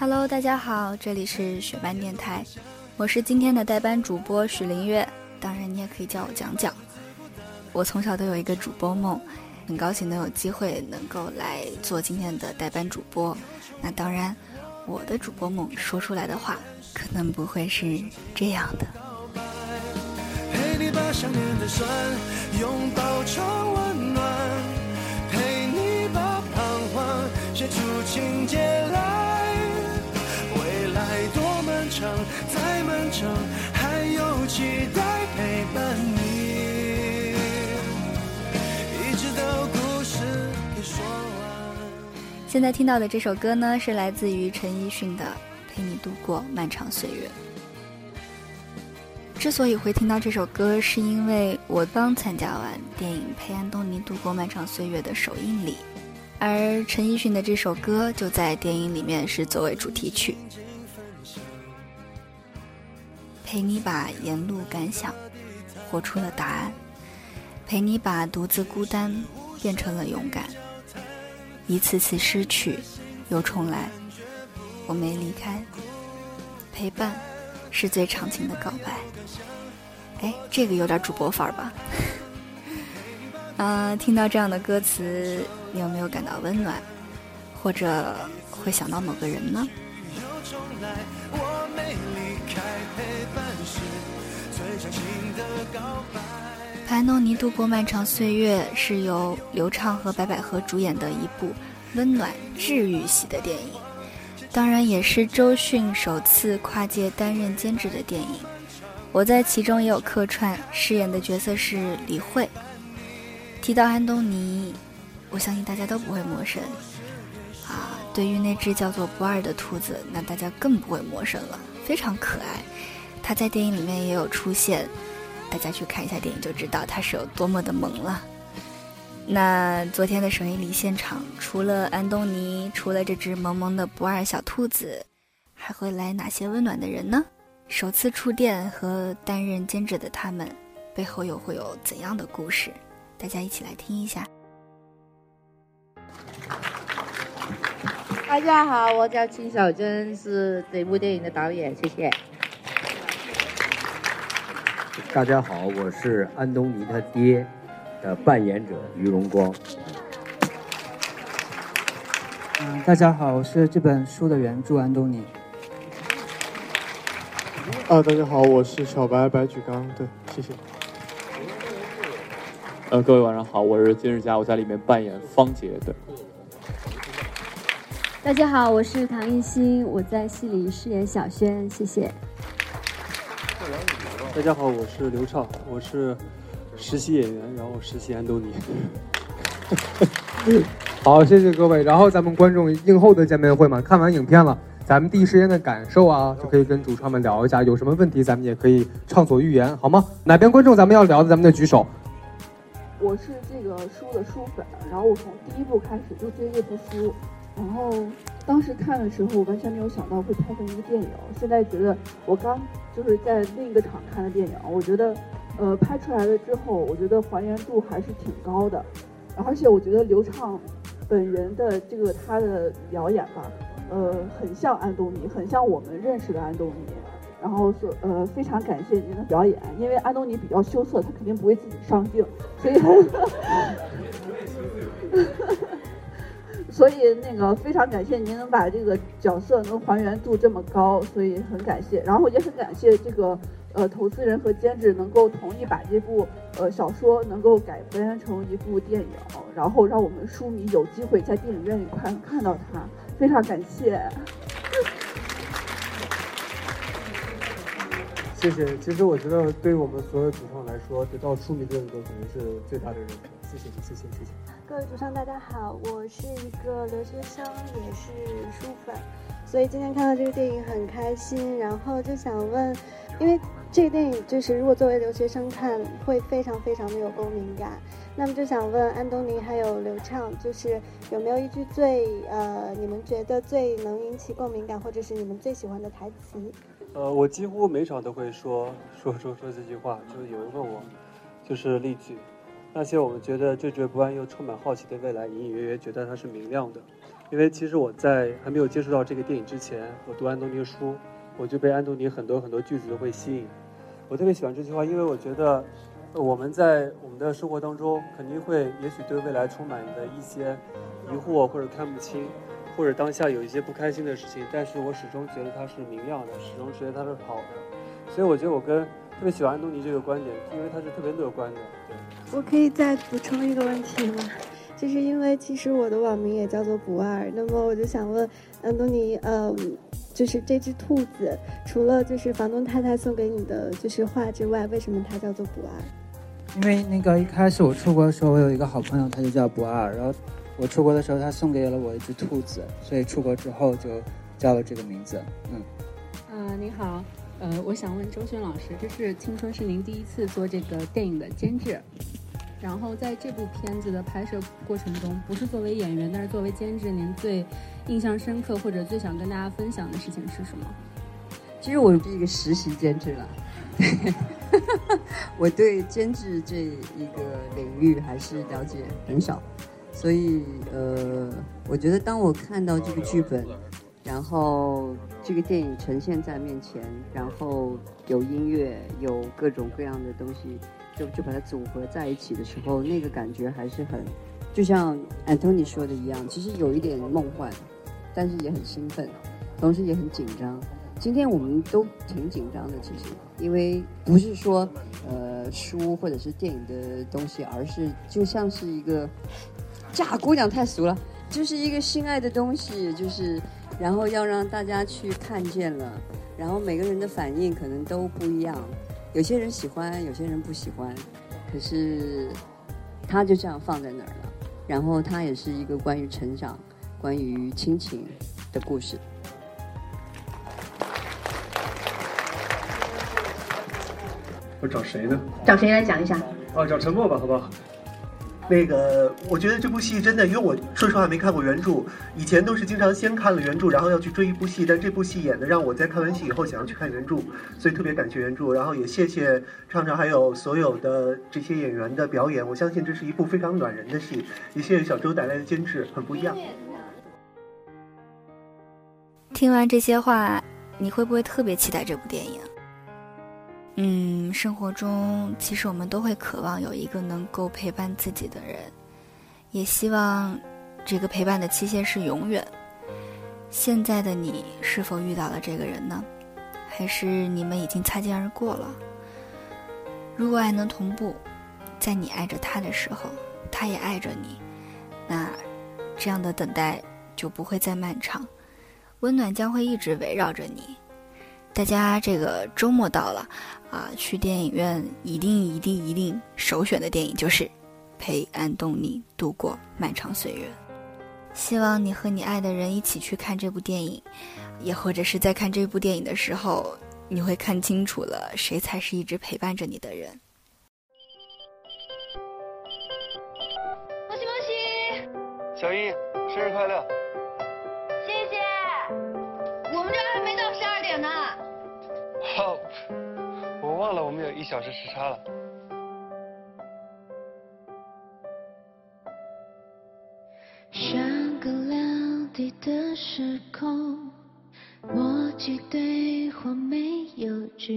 Hello，大家好，这里是雪班电台，我是今天的代班主播许林月，当然你也可以叫我讲讲。我从小都有一个主播梦，很高兴能有机会能够来做今天的代班主播。那当然，我的主播梦说出来的话，可能不会是这样的。陪你把想念的酸拥抱成温现在听到的这首歌呢，是来自于陈奕迅的《陪你度过漫长岁月》。之所以会听到这首歌，是因为我刚参加完电影《陪安东尼度过漫长岁月》的首映礼，而陈奕迅的这首歌就在电影里面是作为主题曲。陪你把沿路感想活出了答案，陪你把独自孤单变成了勇敢。一次次失去，又重来，我没离开。陪伴是最长情的告白。哎，这个有点主播范儿吧？啊、听到这样的歌词，你有没有感到温暖，或者会想到某个人呢？最长情的告白。《安东尼度过漫长岁月》是由刘畅和白百合主演的一部温暖治愈系的电影，当然也是周迅首次跨界担任监制的电影。我在其中也有客串，饰演的角色是李慧。提到安东尼，我相信大家都不会陌生啊。对于那只叫做不二的兔子，那大家更不会陌生了，非常可爱。他在电影里面也有出现。大家去看一下电影就知道他是有多么的萌了。那昨天的首映礼现场，除了安东尼，除了这只萌萌的不二小兔子，还会来哪些温暖的人呢？首次触电和担任监制的他们，背后又会有怎样的故事？大家一起来听一下。大家好，我叫秦小珍，是这部电影的导演，谢谢。大家好，我是安东尼他爹的扮演者于荣光。嗯，大家好，我是这本书的原著安东尼。啊，大家好，我是小白白举纲，对，谢谢。呃，各位晚上好，我是金日佳，我在里面扮演方杰，对。大家好，我是唐艺昕，我在戏里饰演小轩，谢谢。大家好，我是刘畅，我是实习演员，然后实习安东尼。好，谢谢各位。然后咱们观众映后的见面会嘛，看完影片了，咱们第一时间的感受啊，就可以跟主创们聊一下，有什么问题咱们也可以畅所欲言，好吗？哪边观众咱们要聊的，咱们就举手。我是这个书的书粉，然后我从第一部开始就追这部书，然后当时看的时候我完全没有想到会拍成一个电影。现在觉得我刚就是在另一个场看的电影，我觉得呃拍出来了之后，我觉得还原度还是挺高的，而且我觉得刘畅本人的这个他的表演吧，呃很像安东尼，很像我们认识的安东尼。然后说呃非常感谢您的表演，因为安东尼比较羞涩，他肯定不会自己上镜，所以 所以那个非常感谢您能把这个角色能还原度这么高，所以很感谢。然后也很感谢这个呃投资人和监制能够同意把这部呃小说能够改编成一部电影，然后让我们书迷有机会在电影院里看看到它，非常感谢。谢谢。其实我觉得，对于我们所有主创来说，得到书迷的认可，肯定是最大的认可。谢谢，谢谢，谢谢。各位主唱大家好，我是一个留学生，也是书粉，所以今天看到这个电影很开心，然后就想问，因为这个电影就是如果作为留学生看，会非常非常的有共鸣感，那么就想问安东尼还有刘畅，就是有没有一句最呃你们觉得最能引起共鸣感，或者是你们最喜欢的台词？呃，我几乎每场都会说说说说这句话，就是有人问我，就是例句。那些我们觉得惴惴不安又充满好奇的未来，隐隐约约觉得它是明亮的。因为其实我在还没有接触到这个电影之前，我读安东尼的书，我就被安东尼很多很多句子都会吸引。我特别喜欢这句话，因为我觉得我们在我们的生活当中肯定会，也许对未来充满的一些疑惑或者看不清，或者当下有一些不开心的事情，但是我始终觉得它是明亮的，始终觉得它是好的。所以我觉得我跟特别喜欢安东尼这个观点，因为他是特别乐观的。我可以再补充一个问题吗？就是因为其实我的网名也叫做不二，那么我就想问安东尼，呃，就是这只兔子，除了就是房东太太送给你的就是画之外，为什么它叫做不二？因为那个一开始我出国的时候，我有一个好朋友，他就叫不二，然后我出国的时候，他送给了我一只兔子，所以出国之后就叫了这个名字。嗯。啊，你好。呃，我想问周迅老师，这是听说是您第一次做这个电影的监制，然后在这部片子的拍摄过程中，不是作为演员，但是作为监制，您最印象深刻或者最想跟大家分享的事情是什么？其实我是一个实习监制了，我对监制这一个领域还是了解很少，所以呃，我觉得当我看到这个剧本。然后这个电影呈现在面前，然后有音乐，有各种各样的东西，就就把它组合在一起的时候，那个感觉还是很，就像 Antony 说的一样，其实有一点梦幻，但是也很兴奋，同时也很紧张。今天我们都挺紧张的，其实，因为不是说呃书或者是电影的东西，而是就像是一个 嫁姑娘太俗了，就是一个心爱的东西，就是。然后要让大家去看见了，然后每个人的反应可能都不一样，有些人喜欢，有些人不喜欢，可是他就这样放在那儿了。然后他也是一个关于成长、关于亲情的故事。我找谁呢？找谁来讲一下？哦，找陈默吧，好不好？那个，我觉得这部戏真的，因为我说实话没看过原著，以前都是经常先看了原著，然后要去追一部戏，但这部戏演的让我在看完戏以后想要去看原著，所以特别感谢原著，然后也谢谢畅畅还有所有的这些演员的表演，我相信这是一部非常暖人的戏，也谢谢小周带来的监制，很不一样。听完这些话，你会不会特别期待这部电影？嗯，生活中其实我们都会渴望有一个能够陪伴自己的人，也希望这个陪伴的期限是永远。现在的你是否遇到了这个人呢？还是你们已经擦肩而过了？如果爱能同步，在你爱着他的时候，他也爱着你，那这样的等待就不会再漫长，温暖将会一直围绕着你。大家这个周末到了。啊，去电影院一定一定一定首选的电影就是陪安东尼度过漫长岁月。希望你和你爱的人一起去看这部电影，也或者是在看这部电影的时候，你会看清楚了谁才是一直陪伴着你的人。恭喜恭喜，小英生日快乐！我。忘了，我们有一小时时差了。上个两地的时空，默契对话没有距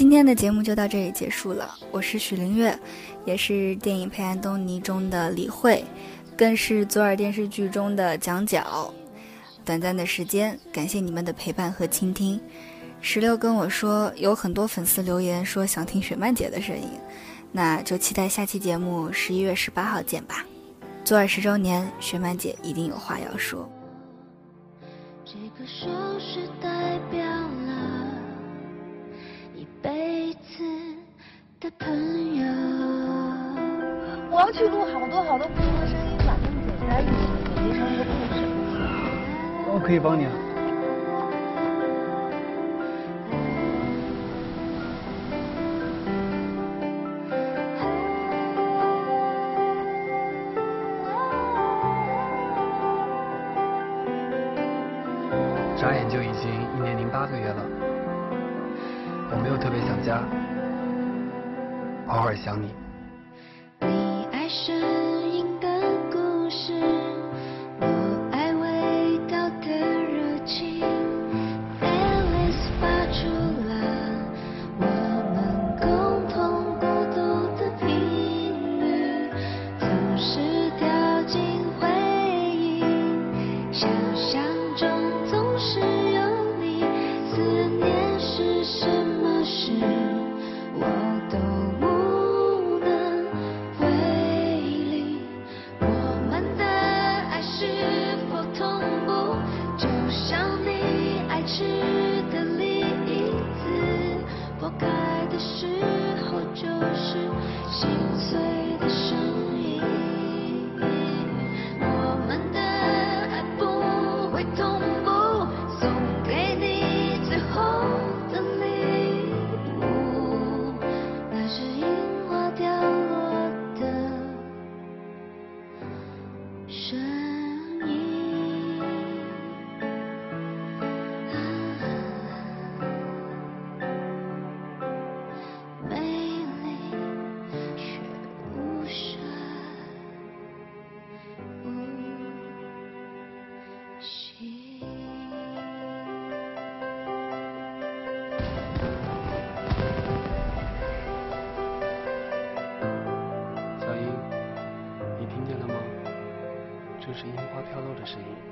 今天的节目就到这里结束了。我是许灵月，也是电影《陪安东尼》中的李慧，更是左耳电视剧中的蒋角。短暂的时间，感谢你们的陪伴和倾听。石榴跟我说，有很多粉丝留言说想听雪漫姐的声音，那就期待下期节目十一月十八号见吧。左耳十周年，雪漫姐一定有话要说。这个手势代表去录好多好多不同的声音，把它们剪在一起，剪辑成一个故事。我可以帮你啊。眨眼就已经一年零八个月了，我没有特别想家，偶尔想你。深。小英，